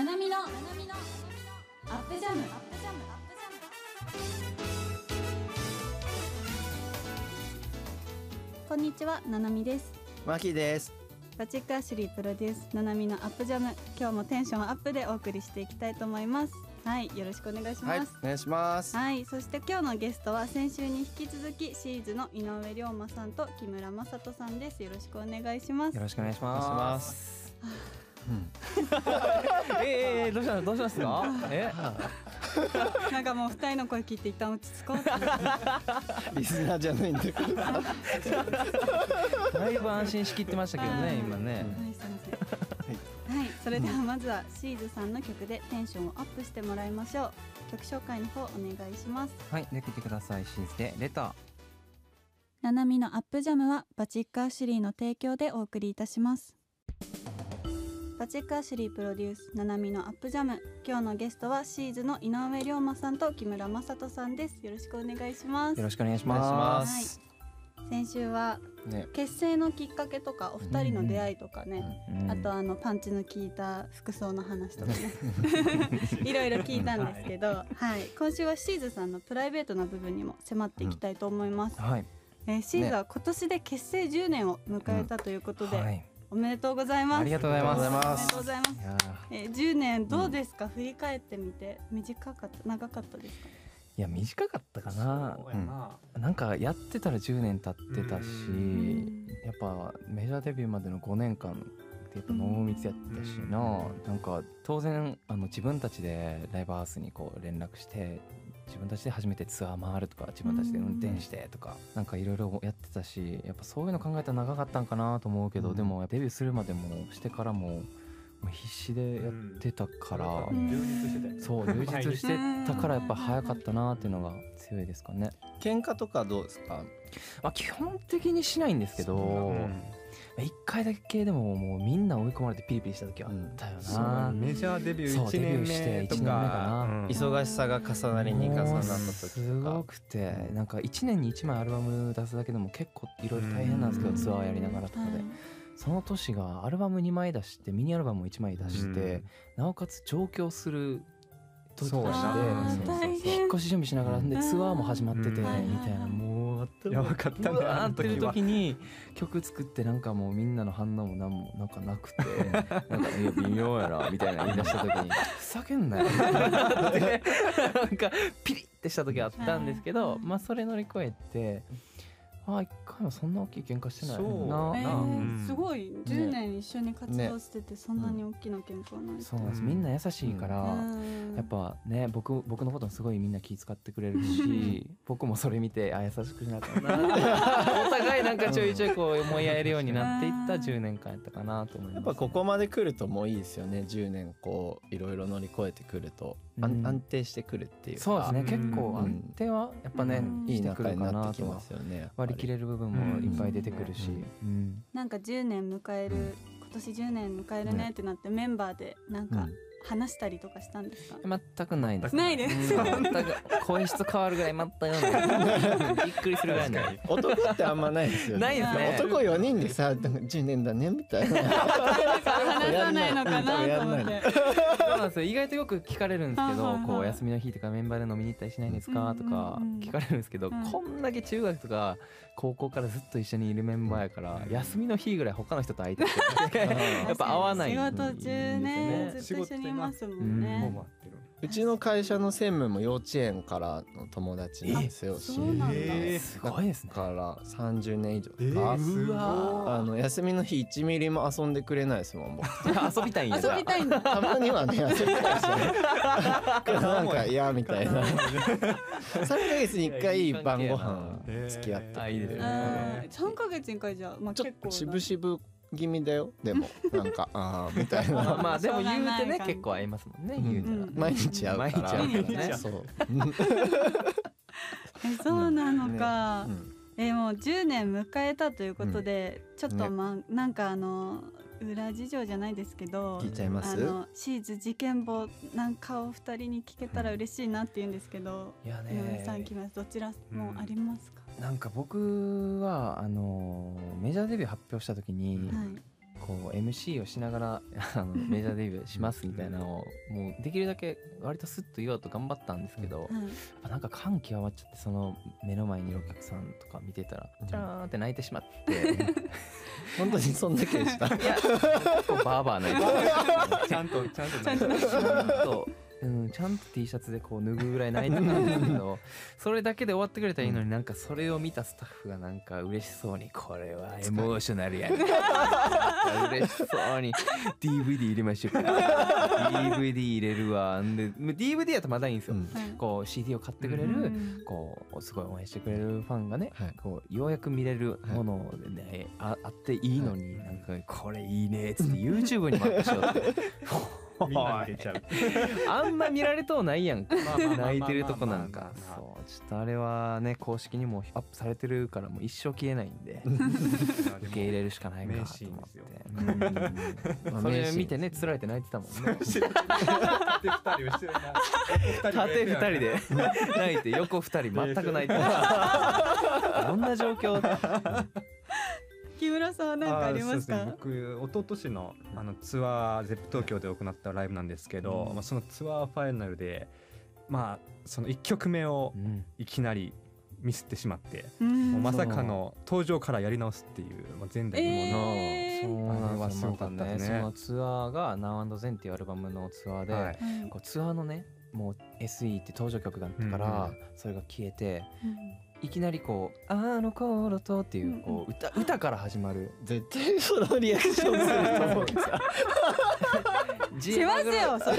ななみのアップジャム。こんにちはななみです。マキです。バチックアシュリープロデュースななみのアップジャム。今日もテンションアップでお送りしていきたいと思いますはいよろしくお願いしはいます、お願いします。はい、そして今日のゲストは先週に引き続きシーズの井上龍馬さんと木村雅人さんですよろしくお願いしますよろしくお願いしま。ますす。えええどうしたのどうしますか？え？なんかもう二人の声聞いて一旦落ち着こうリスナーじゃないんだけど。だいぶ安心しきってましたけどね今ね。はい、すみません。はい、それではまずはシーズさんの曲でテンションをアップしてもらいましょう。曲紹介の方お願いします。はい、で聞いてください。シーズでレター。ななみのアップジャムはバチックアシュリーの提供でお送りいたします。バチックアシュリープロデュースななみのアップジャム今日のゲストはシーズの井上龍馬さんと木村雅人さんですよろしくお願いしますよろしくお願いしま。ますす。先週はね。結成のきっかけとかお二人の出会いとかね、うんあとあのパンチの効いた服装の話とかね。いろいろ聞いたんですけど、はい、今週はシーズさんのプライベートな部分にも迫っていきたいと思います、はい。えーシーズは今年で結成10年を迎えたということで、はい。おめでとうございます。ありがとうございます。ありがとうございまおめでとうございます。いえー、10年どうですか、振り返ってみて。短かった長かったですか？いや短かったかな。な。ん。かやってたら10年経ってたしん、やっぱメジャーデビューまでの5年間ってやっぱ濃密やったしな、なんか当然あの自分たちでライブハウスにこう連絡して自分たちで初めてツアー回るとか自分たちで運転してとか、なんかいろいろやってたしやっぱそういうの考えたら長かったんかなと思うけど、うん。でもデビューするまでもしてからも必死でやってたから、うん。充実してたそう充実してたからやっぱ早かったなっていうのが強いですかね。喧嘩とかどうですか？まあ、基本的にしないんですけど、一回だけでももうみんな追い込まれてピリピリした時あったよそう。な、メジャーデビュー1そうデビュ年ーして目と一年目かな。かうん。忙しさが重なりに重なった時すごか。くてなん。か1年に1枚アルバム出すだけでも結構いろいろ大変なん。ですけど、うん。ツアーやりながらとかで、はいその年がアルバム2枚出してミニアルバムを1枚出して、なおかつ上京する時そうとそう引っ越し準備しながらでうん。ツアーも始まっててみうんたいなもうやばかったねあのってる時は時に曲作ってなんかもうみんなの反応もなんもなんかなくて。なんか「いや微妙やな」みたいな言い出した時に「ふざけんなよ」って。なんかピリってした時あったんですけどまあそれ乗り越えてああ一回もそんな大きい喧嘩してない。なえなー、すごい。10年一緒に活動しててそんなに大きな喧嘩はない、そうなんです。うんみんな優しいから、うん。やっぱね僕僕のこともすごいみんな気遣ってくれるし僕もそれ見てあ優しくしなきゃな。お互いなんかちょいちょいこう思い合えるようになっていった10年間やったかなと思います。やっぱここまで来るともういいですよね。10年こういろいろ乗り越えてくると、うん。安定してくるっていうか。そうですね。うん。結構安定はやっぱね、うん。いい仲になっかなとはてきますよね。割り切れる部分もいっぱい出てくるし、うん。うんなんか10年迎える、うん。今年10年迎えるね。ってなってメンバーでなんかうん。話したりとかしたんですか、全くないです。ないですうん全く声質変わるぐらい全くな。い びっくりするぐらいない男ってあんまないですよね。ないですね。男4人でさ、なんか10年だねみたいな。話さないのかなと思って。そうなんですよ。意外とよく聞かれるんですけどこう休みの日とかメンバーで飲みに行ったりしないんですか？とか聞かれるんですけどうん。こんだけ中学とか高校からずっと一緒にいるメンバーやから休みの日ぐらい他の人と会いたくて やっぱ合わない。仕事中ねうん。ずっと一緒にいますもんうん。ね、もう待ってるうちの会社の専務も幼稚園からの友達なんですよ。そうなんだ、えーすごいですね。だから30年以上えか、あの休みの日1ミリも遊んでくれないですもん僕。遊びたいんや遊びたいんだ。たまにはね遊びたいですよ。ねなんか嫌みたいな。3ヶ月に1回晩ご飯付き合ってあいいですねうん3ヶ月に1回じゃまあちょっと結構な。渋々気味だよ。でも なんかああみたいまあなまあでも言うてね感結構合いますもんねうん。言うたら。うん毎日会うから。毎日会うからね。そう。えそうなのか、うん。えもう10年迎えたということで、ちょっとまあなんかあの裏事情じゃないですけど聞いちゃいます？あのシーズ事件簿なんかを二人に聞けたら嬉しいなって言うんですけど、いや井上ねさん来ますどちらもありますか、なんか僕はあのメジャーデビュー発表した時に、はい。こう MC をしながらあの メジャーデビューしますみたいなのをもうできるだけ割とスッと言おうと頑張ったんですけど、やっはい。ぱなんか感極まっちゃってその目の前にいるお客さんとか見てたらチャーンって泣いてしまって 本当にそんだけでした。いや。バーバー泣いてちゃんとちゃんとちゃんとちゃんと、うん、ちゃんと T シャツでこう脱ぐぐらい泣いてたんですけど それだけで終わってくれたらいいのになんかそれを見たスタッフがなんか嬉しそうにこれはエモーショナルやね。嬉しそうに。DVD 入れましょうか。DVD 入れるわ。んで DVD やとまだいいんですよ、うん。はい。こう CD を買ってくれる、うん。こうすごい応援してくれるファンがね、はい。こうようやく見れるものでね、ああっていいのに、なんかこれいいねっつって YouTube にもアップしようって みんなに出ちゃう。あんま見られとうないやんか。泣いてるとこなんか。そうちょっとあれはね公式にもアップされてるからもう一生消えないんで。受け入れるしかないかなと思って。それ見てねつられて泣いてたもんね。縦二人縦二人で。泣いて横二人全く泣いてない。どんな状況？木村さんは何かありますか？あーそうですね、僕一昨年のあのツアーゼップ東京で行ったライブなんですけど、うん。まあ、そのツアーファイナルでまあその1曲目をうん。いきなりミスってしまって、うん。まさかの登場からやり直すっていう、まあ、前代未聞の、えー。ねそのツアーが Now and Then っていうアルバムのツアーで、はい。はいこうツアーのねもう SE って登場曲があったから、うん。それが消えてうんいきなりこう「あの頃と」っていうこう歌歌から始まる絶対。そのリアクションすると思う。ジしますよそれ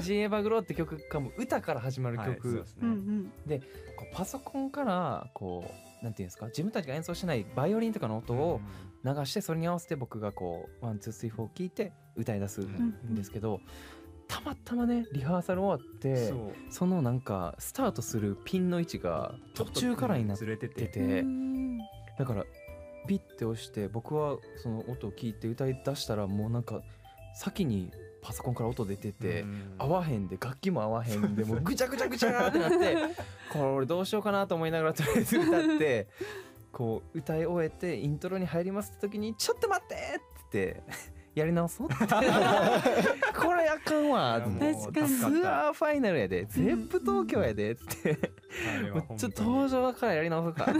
G エバグロって曲がも。う歌から始まる曲、でこうパソコンからこうなんていうんですか？自分たちが演奏してないバイオリンとかの音を流してそれに合わせて僕がこう one two three four 聞いて歌い出すんですけど、たまたまねリハーサル終わってそのなんかスタートするピンの位置が途中からになってててだからピッて押して僕はその音を聞いて歌い出したらもうなんか先にパソコンから音出てて。合わへんで楽器も合わへんで もうぐちゃぐちゃぐちゃってなってこれ俺どうしようかなと思いながらとりあえず歌ってこう歌い終えてイントロに入りますって時に「ちょっと待って!」って言ってやり直そうって。これあかんわ。確かに。ツアーファイナルやで。ゼップ東京やでって。もうちょっと登場からやり直そうか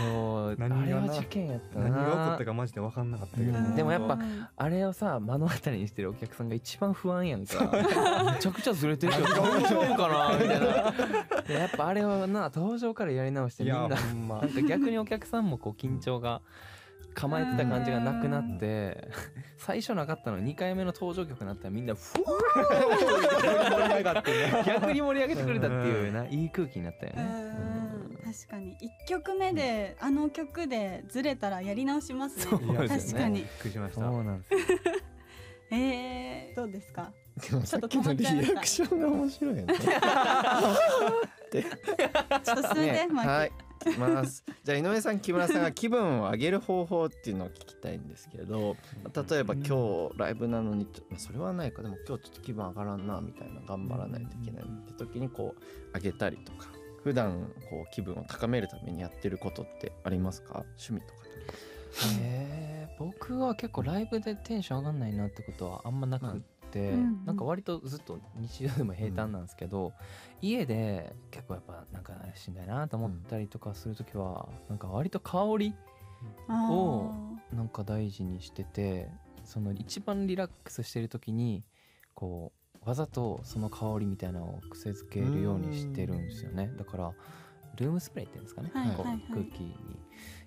もう何あれは事件やったな。何が起こったかマジで分かんなかったけど、うん。でもやっぱうん。あれをさ目の当たりにしてるお客さんが一番不安やんか。めちゃくちゃずれてるけど大丈夫かなみたいな。でやっぱあれはな登場からやり直していみんな。ま。なんか逆にお客さんもこう緊張が構えてた感じがなくなって 最初なかったの2回目の登場曲になったらみんなふわ盛り上がってねー 逆に盛り上げてくれたっていうないい空気になったようね。ん。確かに。一曲目であの曲でずれたらやり直しますね。ね。確かに。びっくりしました。そうなんですよ。えー、どうですか？でもさっきのリアクションが面白いよね。ちょっと進めて、マイク。はいいきます。じゃあ井上さん木村さんが気分を上げる方法っていうのを聞きたいんですけど例えば今日ライブなのにまあそれはないか。でも今日ちょっと気分上がらんなみたいな頑張らないといけないって時にこう上げたりとか普段こう気分を高めるためにやってることってありますか？趣味とかへー僕は結構ライブでテンション上がんないなってことはあんまなくて、うんうんなんか割とずっと日常でも平坦なんですけど、家で結構やっぱなんかしんどいなと思ったりとかする時は、なんか割と香りあをなんか大事にしててその一番リラックスしてる時にこうわざとその香りみたいなのを癖づけるようにしてるんですよね。だからルームスプレーっていうんですかね、はいはいはい。空気に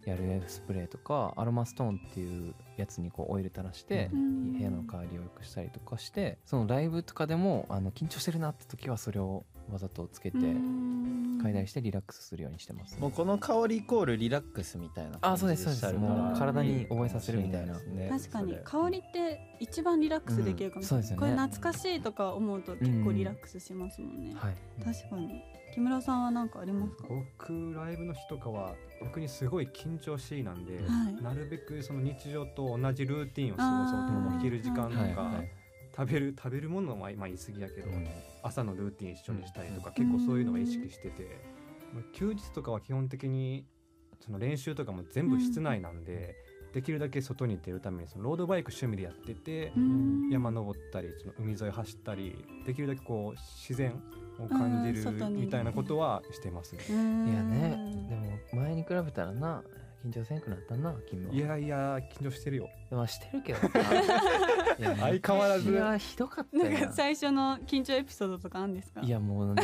やるスプレーとかアロマストーンっていうやつにこうオイル垂らしてうん部屋の香りを良くしたりとかしてそのライブとかでもあの緊張してるなって時はそれをわざとつけてーうん。嗅いだりしてリラックスするようにしてます、もうこの香りイコールリラックスみたいなあそうですそうです。もう体に覚えさせるみたいな。ね確かに香りって一番リラックスできるかもしれない、うんそうですよね。これ懐かしいとか思うと結構リラックスしますもんね、はい。確かに木村さんは何かありますか？僕ライブの日とかは逆にすごい緊張しいなんで、はい。なるべくその日常と同じルーティンを過ごそうとあーも弾ける時間とか、はいはい。食べる食べるものはまあ言い過ぎやけど、うん。朝のルーティン一緒にしたりとか、うん。結構そういうのを意識してて、まあ休日とかは基本的にその練習とかも全部室内なんで、できるだけ外に出るためにそのロードバイク趣味でやってて、うん。山登ったりその海沿い走ったりできるだけこう自然を感じるみたいなことはしてますね。いやねでも前に比べたらな緊張せんくなったな君は。いやいや緊張してるよ。まあしてるけど。さ いや相変わらず。昔はひどかったなんよか最初の緊張エピソードとかあるんですか？いやもうね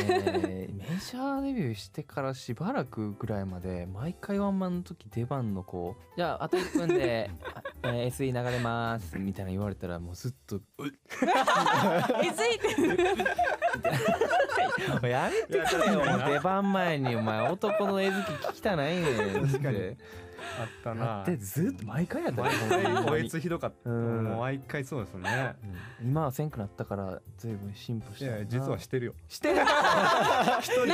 メジャーデビューしてからしばらくぐらいまで毎回ワンマンの時出番のこうじゃああと1分で、あ えー SE 流れますみたいな言われたらもうずっとえずいてるもう やめてくれよ。出番前にお前男の絵好き聞きたないねん確かに。ってあったやなってずっと毎回やった。よ毎ほんまに。回おえつひどかった、うん。もう毎回そうですね。うん。今はせんくなったから随分進歩しいや実はしてるよ。してる。内緒で。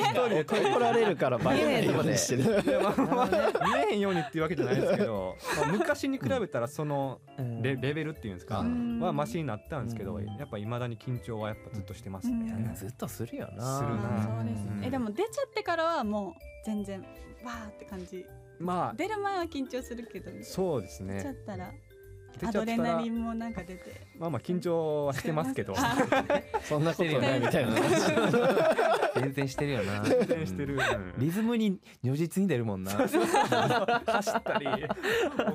一人で怒られるからバレないようにしてる。見えへんようにっていうわけじゃないですけど、まあ、昔に比べたらそのうん。レレベルっていうんですか、うん。はマシになったんですけど、うん。やっぱいまだに緊張はやっぱずっとしてますうん。ね、ずっとするよな。するな。あそうですうん。ねえでも出ちゃってからはもう全然わーって感じまあ出る前は緊張するけどそうです出ちゃねったら出アちゃったらドレナリンもなんか出て。まあまあ緊張はしてますけど。あ そんなことないみたいな。全然してるよな。全然してる、うん。うんリズムに如実に出るもんな。走ったり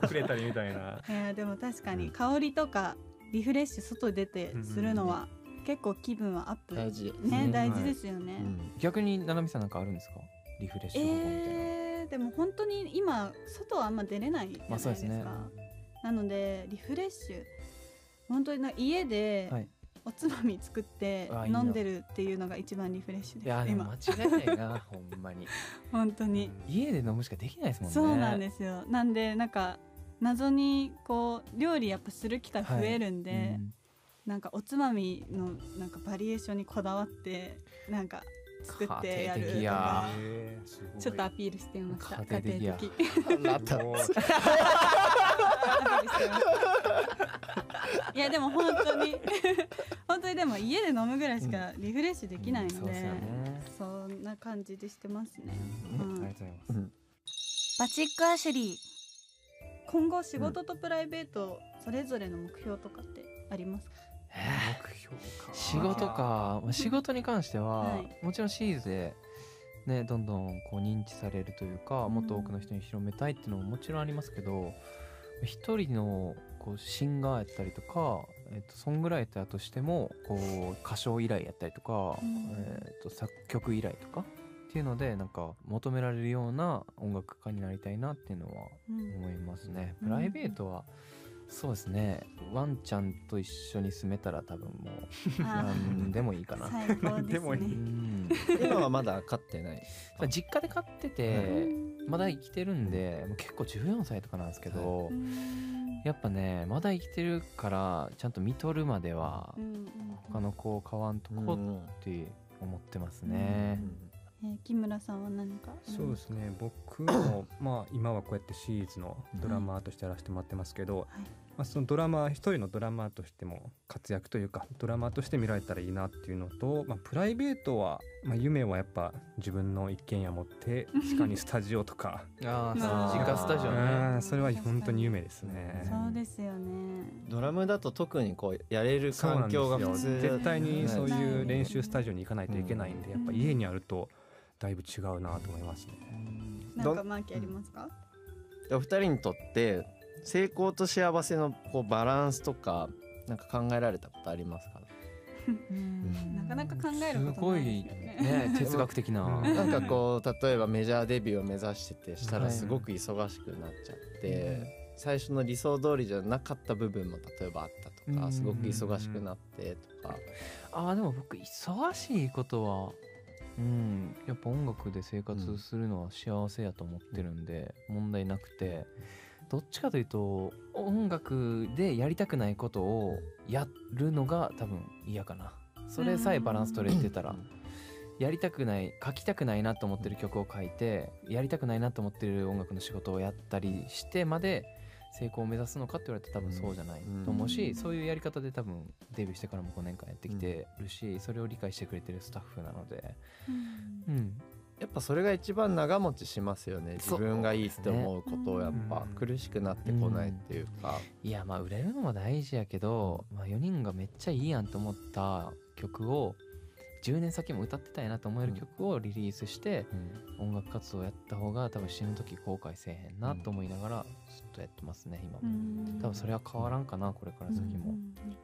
遅れたりみたいな。いやでも確かに香りとかリフレッシュ外出てするのは結構気分はアップ大事。ねうん。大事ですよね、うん。逆に七海さんなんかあるんですか？リフレッシュ方法みたいな、えー、でも本当に今外はあんま出れないじゃないまあですか、そうですね。なのでリフレッシュ。本当にな家ではい。おつまみ作って飲んでるっていうのが一番リフレッシュいやです今。でも間違いないな ほんまに。本当に、家で飲むしかできないですもんね。そうなんですよ。なんでなんか謎にこう料理やっぱする機会増えるんで、うん。なんかおつまみのなんかバリエーションにこだわってなんか作ってや。るちょっとアピールしてみました。家庭的や。家庭的。いやでも本当に。本当にでも家で飲むぐらいしかリフレッシュできないので、うんそうですよね。そんな感じでしてますね、うん。うん。ありがとうございます。バチックアシュリー。今後仕事とプライベートそれぞれの目標とかってありますか、目標か。仕事か、まあ、仕事に関しては、はい。もちろんシーズでねどんどんこう認知されるというか、もっと多くの人に広めたいっていうのももちろんありますけど一人のこうシンガーやったりとか、えっとソングライターとしてもこう歌唱依頼やったりとか、うん。えっと作曲依頼とかっていうのでなんか求められるような音楽家になりたいなっていうのはうん。思いますね。うん。プライベートは、そうですね。ワンちゃんと一緒に住めたら多分もうあ何でもいいかな。最高ですね。でもいい。うん。今はまだ飼ってない。実家で飼っててまだ生きてるんでもう結構14歳とかなんですけど、うんやっぱねまだ生きてるからちゃんと見とるまではうんうん他の子を飼わんとこうんって思ってますね。えー木村さんは何かそうですね。僕も まあ今はこうやってシリーズのドラマーとしてやらせてもらってますけど、はい。まあ、そのドラマー一人のドラマーとしても活躍というかドラマーとして見られたらいいなっていうのと、まあ、プライベートは、まあ、夢はやっぱ自分の一軒家持って地下に スタジオとか。ああー。実家スタジオうね。んそれは本当に夢ですね。そうですよね。ドラムだと特にこうやれる環境が普通。絶対にそうないい。う練習スタジオに行かないといけないんで、うんやっぱ家にあるとだいぶ違うなと思いますね。なんかマーキーありますか？お二人にとって成功と幸せのこうバランスとかなんか考えられたことありますか？なかなか考えるすごことないいですよね。ね 哲学的な。うんなんかこう例えばメジャーデビューを目指しててしたはいらすごく忙しくなっちゃって、最初の理想通りじゃなかった部分も例えばあったとか、うん。すごく忙しくなってとか、あーでも僕忙しいことはうん。やっぱ音楽で生活するのは幸せやと思ってるんで、問題なくてどっちかというと音楽でやりたくないことをやるのが多分嫌かな。それさえバランス取れてたらやりたくない書きたくないなと思ってる曲を書いてやりたくないなと思ってる音楽の仕事をやったりしてまで成功を目指すのかって言われたら多分そうじゃないと思うし、うん。そういうやり方で多分デビューしてからも5年間やってきてるし、それを理解してくれてるスタッフなので、うん、やっぱそれが一番長持ちしますよね自分がいいって思うことをやっぱうん。苦しくなってこないっていうか、いやまあ売れるのも大事やけど、まあ、4人がめっちゃいいやんと思った曲を10年先も歌ってたいなと思える曲をリリースして音楽活動やった方が多分死ぬ時後悔せえへんなと思いながらずっとやってますね今も、多分それは変わらんかなこれから先も、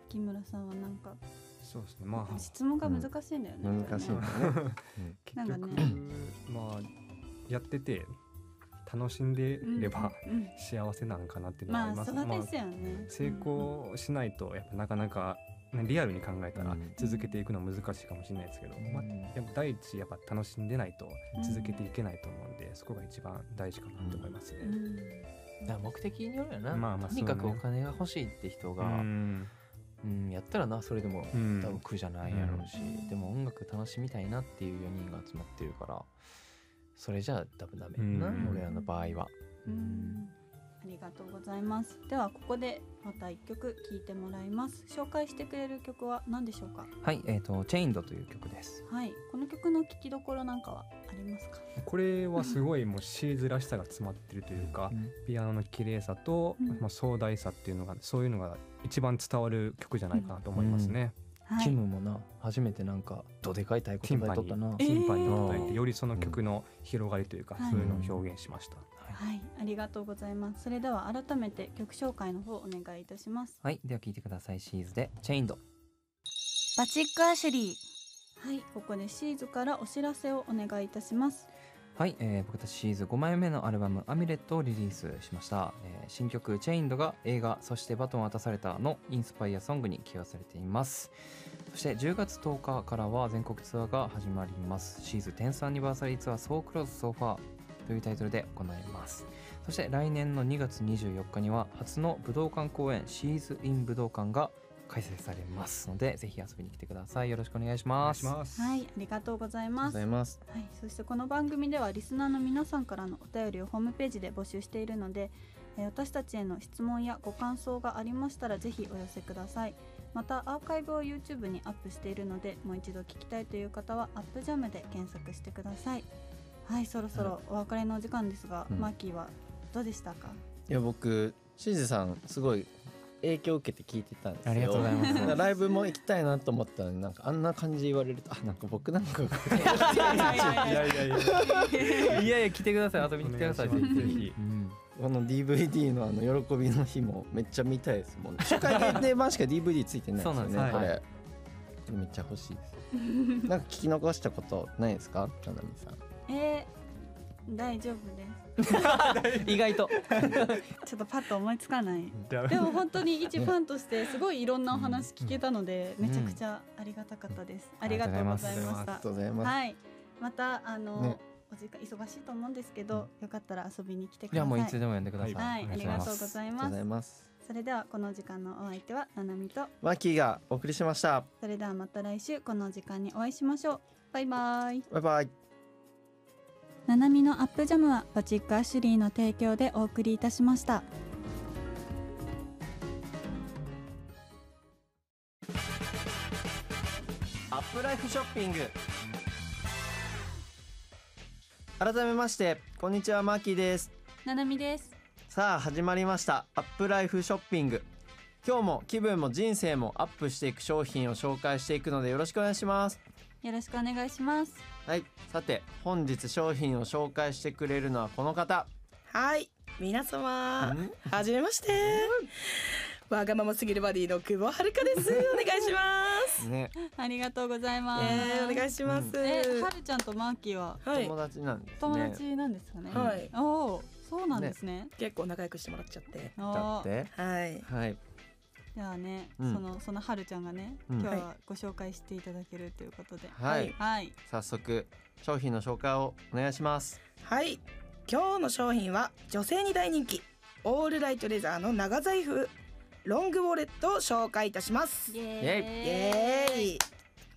木村さんはなんかそうですね。まあ質問が難しいんだよね、難しいんだね、結局、ねまあやってて楽しんでればうんうん幸せなんかなっていうのはあまあります、そうですよね、成功しないとやっぱなかなか、ね、リアルに考えたらうん。続けていくのは難しいかもしれないですけど、まあ、やっぱ第一やっぱ楽しんでないと続けていけないと思うんで、そこが一番大事かなと思いますね。うん。だから目的によるよな、まあまあとにかくお金が欲しいって人が、ううんんやったらなそれでもうん。多分苦じゃないやろうし、うん。でも音楽楽しみたいなっていう4人が集まってるからそれじゃあ多分ダメうん。やな、俺らの場合は。うんありがとうございます。ではここでまた一曲聴いてもらいます。紹介してくれる曲は何でしょうか？はい、えっ、と、チェインドという曲です。はい。この曲の聴きどころなんかはありますか？これはすごいもうシーズらしさが詰まってるというか、ピアノの綺麗さと、うん。まあ、壮大さっていうのがそういうのが一番伝わる曲じゃないかなと思いますね。はい。キムもな、初めてなんか、どでかい太鼓叩いとったな。えー。ティン叩いてよりその曲の広がりというか、はい。そういうのを表現しました。はいありがとうございます。それでは改めて曲紹介の方お願いいたします。はい、では聴いてください。シーズで、チェインド。バチックアシュリー。はいここでシーズからお知らせをお願いいたします。はい、えー僕たちシーズ5枚目のアルバム「アミュレット」をリリースしました、えー新曲「チェインド」が映画「そしてバトンを渡された」のインスパイアソングに起用されています。そして10月10日からは全国ツアーが始まります。シーズ 10th アニバーサリーツアー「So Close So Far」というタイトルで行います。そして来年の2月24日には初の武道館公演シーズイン武道館が開催されますのでぜひ遊びに来てください。よろしくお願いしお願ますいします。はいありがとうございます。はい、そしてこの番組ではリスナーの皆さんからのお便りをホームページで募集しているので、えー私たちへの質問やご感想がありましたらぜひお寄せください。またアーカイブを YouTube にアップしているのでもう一度聞きたいという方はアップジャムで検索してくださいはいそろそろお別れのお時間ですが、うん。マーキーはどうでしたか？いや僕シーズさんすごい影響を受けて聞いてたんですよ。ありがとうございます。だからライブも行きたいなと思ったのになんかあんな感じ言われるとあなんか僕なんか いやいやいやいや。いや来てください。遊びに来てください。ぜひ、うん。この DVD のあの喜びの日もめっちゃ見たいですもん、ね、初回限定版しか DVD ついてないですよねそうなんです。これ、はい。これめっちゃ欲しいです。なんか聞き残したことないですか？かなみさんえー、大丈夫です。意外と。ちょっとパッと思いつかない。でも本当に一ファンとしてすごいいろんなお話聞けたので、うん。めちゃくちゃありがたかったです。ありがとうございました。ありが。とうございます、はい、またあの、ね。お時間忙しいと思うんですけど、よかったら遊びに来てくいやださい。もういつでも呼んでください、はい、ありがとうございます。ございます。それではこの時間のお相手はななみと、マッキーがお送りしました。それではまた来週この時間にお会いしましょう。バイバイ。バイバイななみのアップジャムはバチックアシュリーの提供でお送りいたしました。アップライフショッピング。改めましてこんにちはマーキーです。ななみです。さあ始まりました。アップライフショッピング。今日も気分も人生もアップしていく商品を紹介していくのでよろしくお願いしますよろしくお願いします。はいさて本日商品を紹介してくれるのはこの方はい、皆様ん、はじめまして。わがまますぎるバディの久保遥です。お願いします。ねありがとうございます。えー、お願いします。え、はるちゃんとマーキーは？はい友、達なんですね友達なんですかね。はいおお、そうなんですね。結構仲良くしてもらっちゃって。だってはい、はいではね、うん。そのそのはるちゃんがね、うん。今日はご紹介していただけるということで、はい、はい、早速商品の紹介をお願いします。はい、今日の商品は女性に大人気。オールライトレザーの長財布。ロングウォレットを紹介いたします。イイ。エイ。エーイ。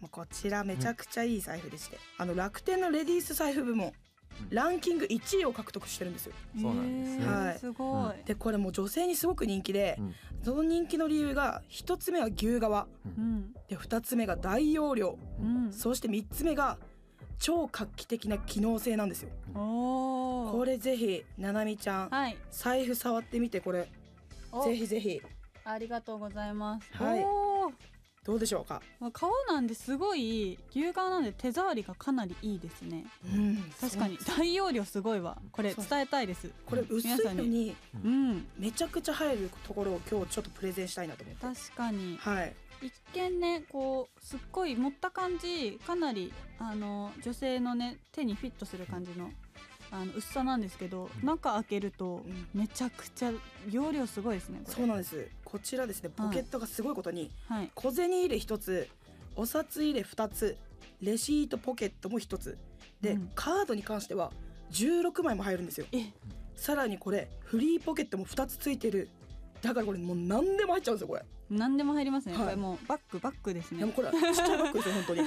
もうこちらめちゃくちゃいい財布でして、あの楽天のレディース財布部門うんランキング1位を獲得してるんですよ。そうなんですね。はい。すごい、でこれもう女性にすごく人気で、うん。その人気の理由が一つ目は牛革。うん。で二つ目が大容量。うん。そして三つ目が超画期的な機能性なんですよ。これぜひななみちゃんはい。財布触ってみてこれ。お。ぜひぜひ。ありがとうございます。はい。おーどうでしょうか？まあ革なんですごい牛革なんで手触りがかなりいいですね。うん。確かに。大容量すごいわ。これ伝えたいです。これ薄いのにうん。めちゃくちゃ入るところを今日ちょっとプレゼンしたいなと思って。確かに。はい。一見ねこうすっごい持った感じかなりあの女性のね手にフィットする感じのあの薄さなんですけど中開けるとうん。めちゃくちゃ容量すごいですねそうなんです。こちらですねポケットがすごいことにはい。小銭入れ一つお札入れ二つレシートポケットも一つ。で、うん。カードに関しては16枚も入るんですよ。え。さらにこれフリーポケットも2つついてるだからこれもう何でも入っちゃうんですよこれ。何でも入りますね、はい。これもうバッグバッグですね。でもこれ ちっちゃいバッグですよ本当に。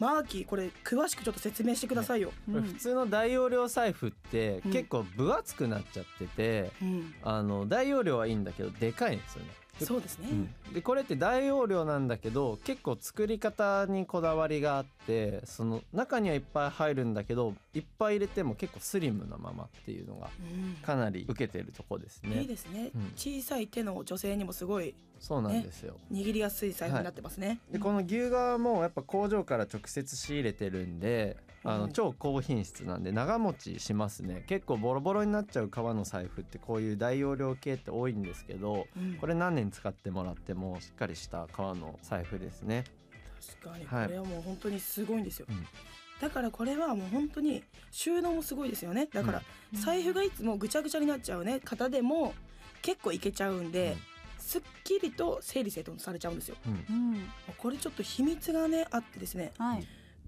マーキーこれ詳しくちょっと説明してくださいよ、うん。これ普通の大容量財布ってうん。結構分厚くなっちゃってて、うん、あの大容量はいいんだけどでかいんですよね。でそうですね、でこれって大容量なんだけど結構作り方にこだわりがあってその中にはいっぱい入るんだけどいっぱい入れても結構スリムなままっていうのがうん。かなり受けてるとこですね。いいですね、うん。小さい手の女性にもすごいそうなんですよ。握りやすい財布になってますね、でこの牛革もやっぱ工場から直接仕入れてるんであうん。の超高品質なんで長持ちしますね。結構ボロボロになっちゃう革の財布ってこういう大容量系って多いんですけどうん。これ何年使ってもらってもしっかりした革の財布ですね。確かに。はい。これはもう本当にすごいんですよ、うん。だからこれはもう本当に収納もすごいですよね。だからうん。財布がいつもぐちゃぐちゃになっちゃうね。方でも結構いけちゃうんで、すっきりと整理整頓されちゃうんですよ。うん。うんこれちょっと秘密がねあってですね。はい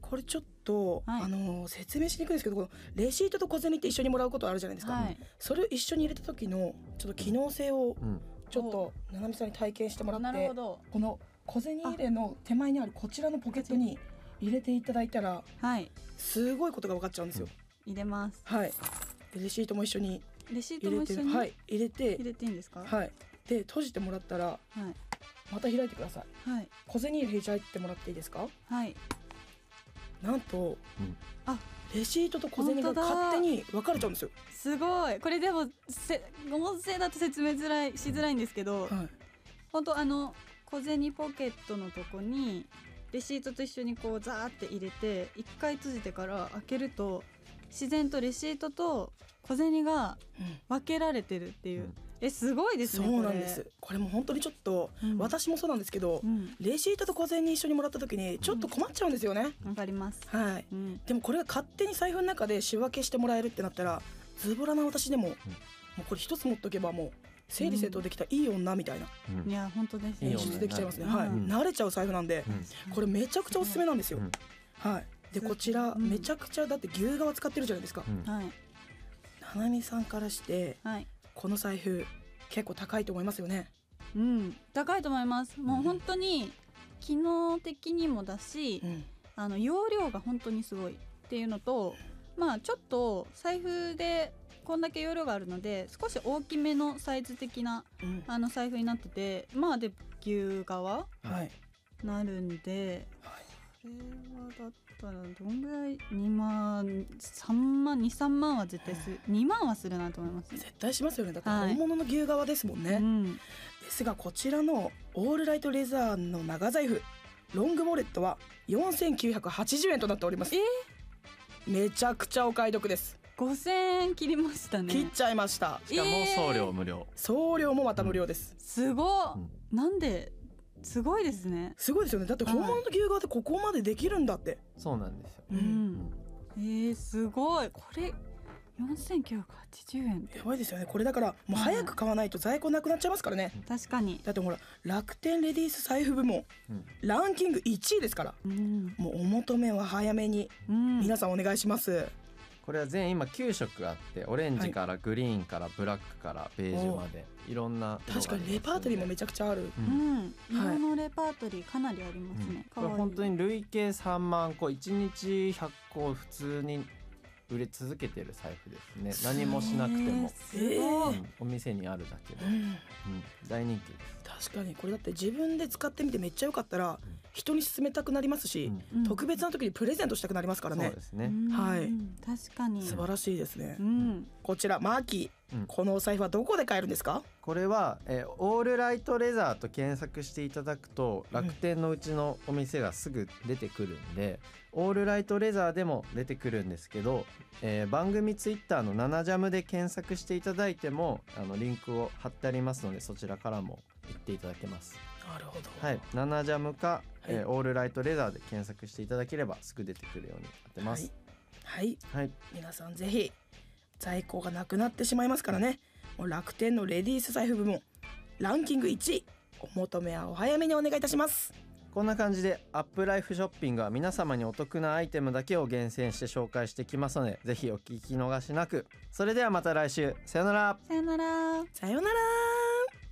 これちょっと、はい。あのー説明しにくいんですけどこのレシートと小銭って一緒にもらうことあるじゃないですか、はい。それを一緒に入れた時のちょっと機能性をうん。ちょっとななみさんに体験してもらなってるほど。この小銭入れの手前にあるこちらのポケットに入れていただいたらはい。すごいことが分かっちゃうんですよ、入れます。はい。でレシートも一緒にレシート入れも一緒にてはい入れて。入れていいんですか？はい。はいで閉じてもらったらまた開いてください。はい。小銭入れ開いてもらっていいですか？はいなんと、うん。あレシートと小銭が勝手に分かれちゃうんですよ、すごい。これでもせ音声だと説明づらいしづらいんですけどはい、本当あの小銭ポケットのとこにレシートと一緒にこうザーって入れて一回閉じてから開けると自然とレシートと小銭が分けられてるっていう、うんえすごいですねそうなんです。これ。も本当にちょっと、うん、私もそうなんですけど、うん。レシートと小銭一緒にもらった時にちょっと困っちゃうんですよね、わかります。はい。うん。でもこれが勝手に財布の中で仕分けしてもらえるってなったらズボラな私でも、もうこれ一つ持っとけばもう整理整頓できたいい女みたいな。うん。いや本当です演出できちゃいますね、うん。はい、うん。慣れちゃう財布なんで、うん。これめちゃくちゃおすすめなんですよ、うん。はい。でこちらうん。めちゃくちゃだって牛革使ってるじゃないですか、うん。はい。ななみさんからしてはいこの財布結構高いと思いますよね。うん高いと思います。もう本当に機能的にもだし、うん。あの容量が本当にすごいっていうのとまあちょっと財布でこんだけ容量があるので少し大きめのサイズ的なうん。あの財布になっててまあで牛革はい。なるんではい。これはだったらどんぐらい？2万3万23万は絶対する。2万はするなと思いますね。絶対しますよね。だってはい。本物の牛革ですもんね、うん。ですがこちらのオールライトレザーの長財布ロングウォレットは4980円となっております。めちゃくちゃお買い得です、5000円切りましたね。切っちゃいました。しかも送料無料、送料もまた無料です、すごっ、なんですごいですね。すごいですよね。だって本物の牛革ってここまでできるんだって、そうなんですよ。ううん。んえー、すごい。これ4980円。やばいですよね。これだからもう早く買わないと在庫なくなっちゃいますからね。確かに。だってほら楽天レディース財布部門うん。ランキング1位ですから。うん、もうお求めは早めに。うん、皆さんお願いします、これは全今9色あってオレンジからグリーンからブラックからベージュまで。いろんな確かにレパートリーもめちゃくちゃある。ううん。色のレパートリーかなりありますね。これ本当に累計3万個1日100個普通に売れ続けてる財布ですね。何もしなくても、えーすごい。うん。お店にあるだけで、うん。うん。大人気です。確かに。これだって自分で使ってみてめっちゃ良かったら人に勧めたくなりますし、うん。うん。特別な時にプレゼントしたくなりますからね。そうですね、うん。はい確かに。素晴らしいですね、うん。こちらマーキー、うん。このお財布はどこで買えるんですか？これは、えーオールライトレザーと検索していただくと楽天のうちのお店がすぐ出てくるんで、オールライトレザーでも出てくるんですけど、えー番組ツイッターの「ナナジャム」で検索していただいてもあのリンクを貼ってありますのでそちらからも行っていただけます。なるほど。はい、ナナジャムか、えーはいオールライトレザーで検索していただければすぐ出てくるようになってます。はい、はい、皆さんぜひ在庫がなくなってしまいますからね。もう楽天のレディース財布部門ランキング1位お求めはお早めにお願いいたします。こんな感じでアップライフショッピングは皆様にお得なアイテムだけを厳選して紹介してきますのでぜひお聞き逃しなく。それではまた来週。さよなら。さよなら。さようなら